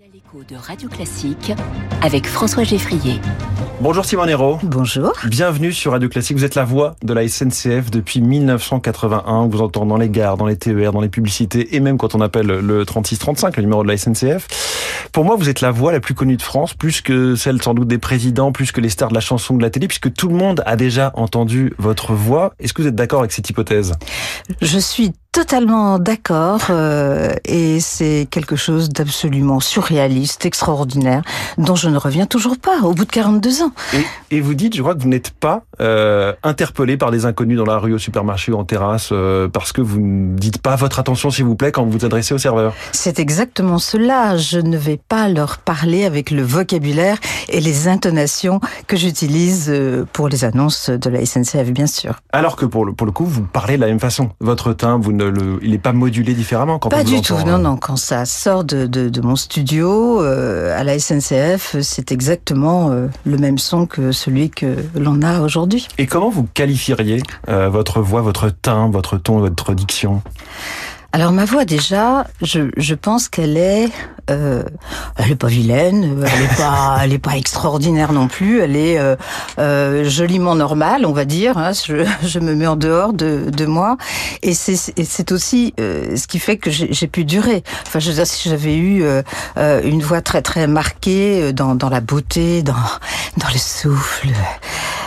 L'écho de Radio Classique avec François Geffrier. Bonjour Simon Hérault. Bonjour. Bienvenue sur Radio Classique. Vous êtes la voix de la SNCF depuis 1981. Vous entendez dans les gares, dans les TER, dans les publicités et même quand on appelle le 3635, le numéro de la SNCF. Pour moi, vous êtes la voix la plus connue de France, plus que celle sans doute des présidents, plus que les stars de la chanson de la télé, puisque tout le monde a déjà entendu votre voix. Est-ce que vous êtes d'accord avec cette hypothèse? Je suis totalement d'accord euh, et c'est quelque chose d'absolument surréaliste, extraordinaire, dont je ne reviens toujours pas au bout de 42 ans. Et, et vous dites, je crois que vous n'êtes pas euh, interpellé par des inconnus dans la rue, au supermarché ou en terrasse, euh, parce que vous ne dites pas votre attention, s'il vous plaît, quand vous vous adressez au serveur. C'est exactement cela. Je ne vais pas leur parler avec le vocabulaire et les intonations que j'utilise pour les annonces de la SNCF, bien sûr. Alors que pour le, pour le coup, vous parlez de la même façon. Votre timbre, vous ne le, il n'est pas modulé différemment quand Pas on du tout, entend, non, non. Quand ça sort de, de, de mon studio euh, à la SNCF, c'est exactement euh, le même son que celui que l'on a aujourd'hui. Et comment vous qualifieriez euh, votre voix, votre timbre, votre ton, votre diction? Alors ma voix déjà, je, je pense qu'elle est, euh, elle est pas vilaine, euh, elle est pas, elle est pas extraordinaire non plus, elle est euh, euh, joliment normale, on va dire. hein. je, je me mets en dehors de, de moi, et c'est aussi euh, ce qui fait que j'ai pu durer. Enfin, je veux dire, si j'avais eu une voix très très marquée dans dans la beauté, dans dans le souffle.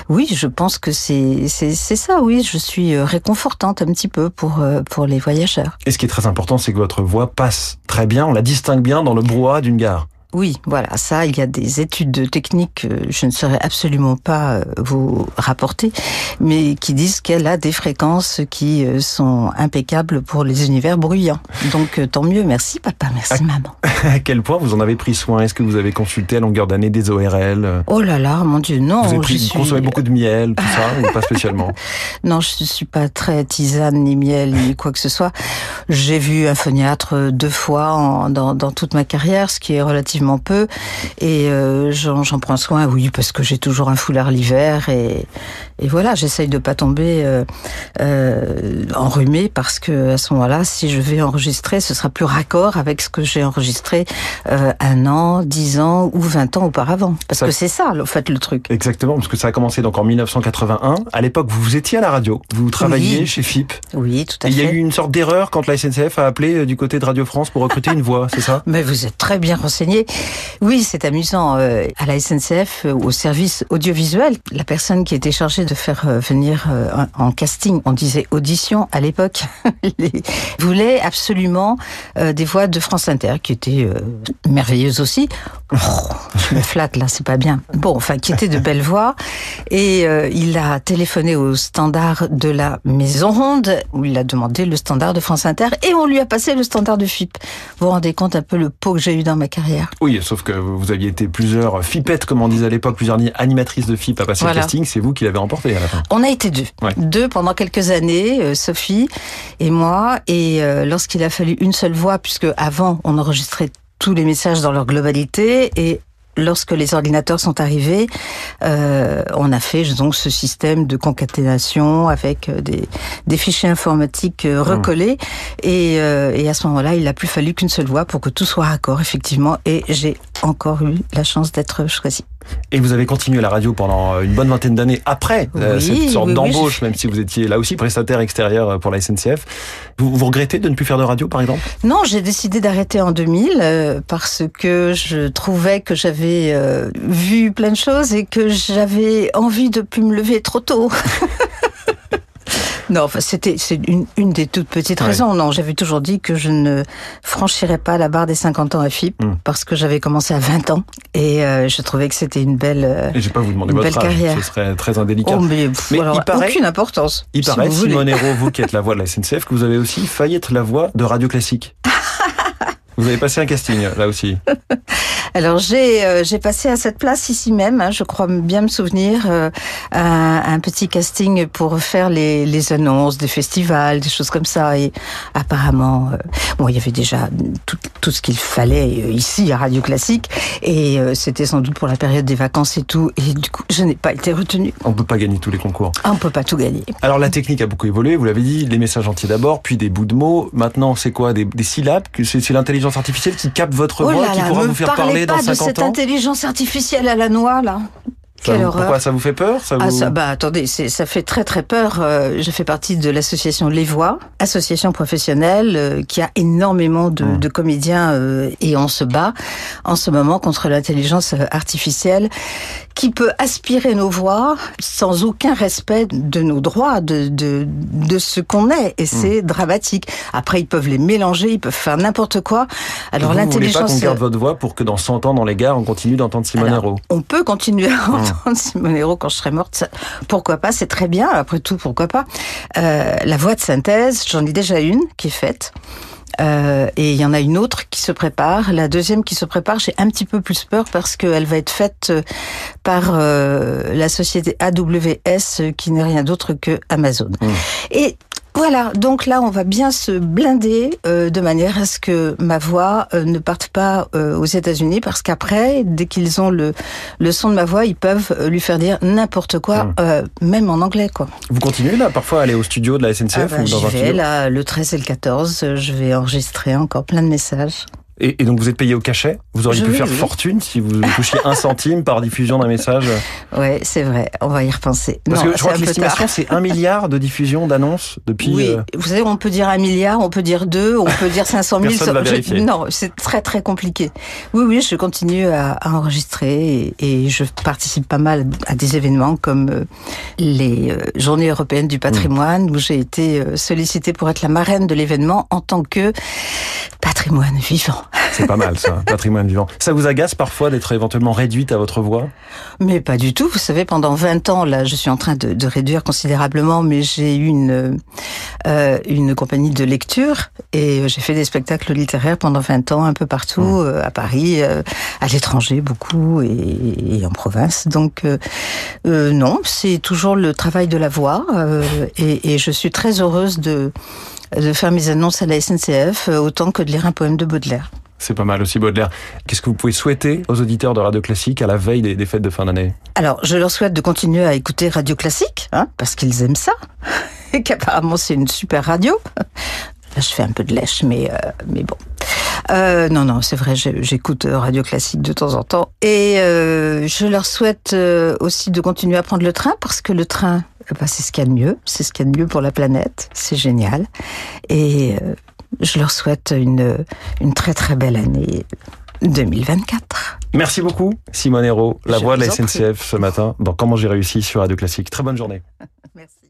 Oui, je pense que c'est ça. Oui, je suis euh, réconfortante un petit peu pour euh, pour les voyageurs. Et ce qui est très important, c'est que votre voix passe très bien, on la distingue bien dans le brouhaha d'une gare. Oui, voilà, ça, il y a des études techniques que je ne saurais absolument pas euh, vous rapporter, mais qui disent qu'elle a des fréquences qui euh, sont impeccables pour les univers bruyants. Donc, euh, tant mieux. Merci papa, merci maman. À quel point vous en avez pris soin? Est-ce que vous avez consulté à longueur d'année des ORL Oh là là, mon Dieu, non. Vous avez pris, suis... consommé beaucoup de miel, tout ça, ou pas spécialement? Non, je ne suis pas très tisane, ni miel, ni quoi que ce soit. J'ai vu un phoniatre deux fois en- dans, dans toute ma carrière, ce qui est relativement peu. Et euh, j'en prends soin, oui, parce que j'ai toujours un foulard l'hiver. Et, et voilà, j'essaye de pas tomber euh, euh, enrhumée, parce que à ce moment-là, si je vais enregistrer, ce sera plus raccord avec ce que j'ai enregistré euh, un an, dix ans ou vingt ans auparavant. Parce Ça- que c'est ça, en fait, le truc. Exactement, parce que ça a commencé donc en 1981. À l'époque, vous étiez à la radio, vous travailliez Oui. chez FIP. Oui, tout à Et il y fait. a eu une sorte d'erreur quand la SNCF a appelé euh, du côté de Radio France pour recruter une voix, c'est ça? Mais vous êtes très bien renseigné. Oui, c'est amusant. euh, À la SNCF, euh, au service audiovisuel, la personne qui était chargée de faire euh, venir en casting, on disait audition à l'époque, voulait absolument des voix de France Inter, qui étaient merveilleuses aussi. Oh, je me flatte là, c'est pas bien. Bon, enfin, qui étaient de belles voix. Et euh, il a téléphoné au standard de la Maison Ronde, où il a demandé le standard de France Inter, et on lui a passé le standard de FIP. Vous vous rendez compte un peu le pot que j'ai eu dans ma carrière Oui, sauf que vous aviez été plusieurs FIPettes, comme on disait à l'époque, plusieurs animatrices de FIP à passer Voilà. le casting, c'est vous qui l'avez remporté à la fin. On a été deux. Ouais. Deux pendant quelques années, euh, Sophie et moi. Et euh, lorsqu'il a fallu une seule voix, puisque avant on enregistrait tous les messages dans leur globalité et Lorsque les ordinateurs sont arrivés, euh, on a fait donc ce système de concaténation avec euh, des, des fichiers informatiques euh, recollés. Et, euh, et à ce moment-là, il n'a plus fallu qu'une seule voix pour que tout soit raccord, effectivement. Et j'ai encore eu la chance d'être choisie. Et vous avez continué la radio pendant une bonne vingtaine d'années après euh, cette sorte oui, d'embauche, même si vous étiez là aussi prestataire extérieur pour la SNCF. Vous, vous regrettez de ne plus faire de radio, par exemple? Non, j'ai décidé d'arrêter en 2000 euh, parce que je trouvais que j'avais euh, vu plein de choses et que j'avais envie de plus me lever trop tôt. Non, enfin, c'était c'est une, une des toutes petites Ouais. raisons. Non, j'avais toujours dit que je ne franchirais pas la barre des 50 ans à FIP Mm. parce que j'avais commencé à 20 ans et euh, je trouvais que c'était une belle. Et je vais pas vous demander Une votre belle âge, carrière. ce serait très indélicat. Oh, mais, pff, Mais alors, il paraît- aucune importance. Il si paraît, vous. Simone Hérault, vous qui êtes la voix de la SNCF, que vous avez aussi failli être la voix de Radio Classique. Vous avez passé un casting, là aussi. Alors j'ai euh, j'ai passé à cette place ici même, hein, je crois bien me souvenir, euh, un, un, petit casting pour faire les, les annonces des festivals, des choses comme ça. Et apparemment, euh, bon, il y avait déjà tout, tout ce qu'il fallait ici à Radio Classique, et c'était sans doute pour la période des vacances et tout. Et du coup, je n'ai pas été retenue. On peut pas gagner tous les concours. Ah, on peut pas tout gagner. Alors la technique a beaucoup évolué. Vous l'avez dit, les messages entiers d'abord, puis des bouts de mots. Maintenant, c'est quoi? Des, des syllabes? C'est l'intelligence artificielle qui capte votre oh voix, là qui là, pourra vous faire parler pas dans 50 de cette intelligence artificielle à la noix, là. Ça vous-. Pourquoi ça vous fait peur ça Ah vous... ça, bah attendez, ça fait très très peur. Euh, je fais partie de l'association Les Voix, association professionnelle euh, qui a énormément de, Mmh. de comédiens euh, et on se bat en ce moment contre l'intelligence artificielle qui peut aspirer nos voix sans aucun respect de nos droits, de, de, de ce qu'on est. Et c'est dramatique. Après, ils peuvent les mélanger, ils peuvent faire n'importe quoi. Alors vous, vous voulez pas l'intelligence... qu'on garde votre voix pour que dans 100 ans, dans les gares, on continue d'entendre Simone Hérault on peut continuer à Mmh. entendre Simone Hérault quand je serai morte. ça- pourquoi pas C'est très bien. Après tout, pourquoi pas Euh, La voix de synthèse, j'en ai déjà une qui est faite. Euh, et il y en a une autre qui se prépare. La deuxième qui se prépare, j'ai un petit peu plus peur parce qu'elle va être faite euh, par euh, la société AWS, qui n'est rien d'autre que Amazon. Mmh. Et voilà, donc là, on va bien se blinder euh, de manière à ce que ma voix euh, ne parte pas euh, aux États-Unis, parce qu'après, dès qu'ils ont le, le son de ma voix, ils peuvent euh, lui faire dire n'importe quoi, Mm. euh, même en anglais, quoi. Vous continuez là, parfois, à aller au studio de la SNCF Ah bah, ou dans un vais, studio là, le 13 et le 14, euh, je vais enregistrer encore plein de messages. Et, et donc vous êtes payé au cachet? Vous auriez Je- pu faire oui. fortune si vous touchiez un centime par diffusion d'un message Ouais, c'est vrai, on va y repenser. Parce Non, que je crois que l'estimation, c'est un milliard de diffusions d'annonces depuis... Oui, euh, vous savez, on peut dire un milliard, on peut dire deux, on peut dire 500 000. Personne va Je- non, c'est très très compliqué. Oui, oui, je continue à, à enregistrer et, et je participe pas mal à des événements comme euh, les euh, Journées européennes du patrimoine où j'ai été sollicitée pour être la marraine de l'événement en tant que patrimoine vivant. C'est pas mal ça, patrimoine vivant. Ça vous agace parfois d'être éventuellement réduite à votre voix? Mais pas du tout. Vous savez, pendant 20 ans, là, je suis en train de, de réduire considérablement, mais j'ai eu une, euh, une compagnie de lecture et j'ai fait des spectacles littéraires pendant 20 ans, un peu partout, euh, à Paris, euh, à l'étranger beaucoup et, et en province. Donc, non, c'est toujours le travail de la voix et, et je suis très heureuse de, de faire mes annonces à la SNCF autant que de lire un poème de Baudelaire. C'est pas mal aussi Baudelaire. Qu'est-ce que vous pouvez souhaiter aux auditeurs de Radio Classique à la veille des, des fêtes de fin d'année? Alors, je leur souhaite de continuer à écouter Radio Classique, hein, parce qu'ils aiment ça, qu'apparemment c'est une super radio. Là, je fais un peu de lèche, mais euh, mais bon. Euh, non, non, c'est vrai, j'écoute euh, Radio Classique de temps en temps. Et euh, je leur souhaite aussi de continuer à prendre le train, parce que le train, eh ben, c'est ce qu'il y a de mieux, c'est ce qu'il y a de mieux pour la planète, c'est génial. Et je leur souhaite une, une très très belle année 2024. Merci beaucoup Simone Hérault, la Je voix de la. SNCF ce matin dans Comment j'ai réussi sur Radio Classique. Très bonne journée. Merci.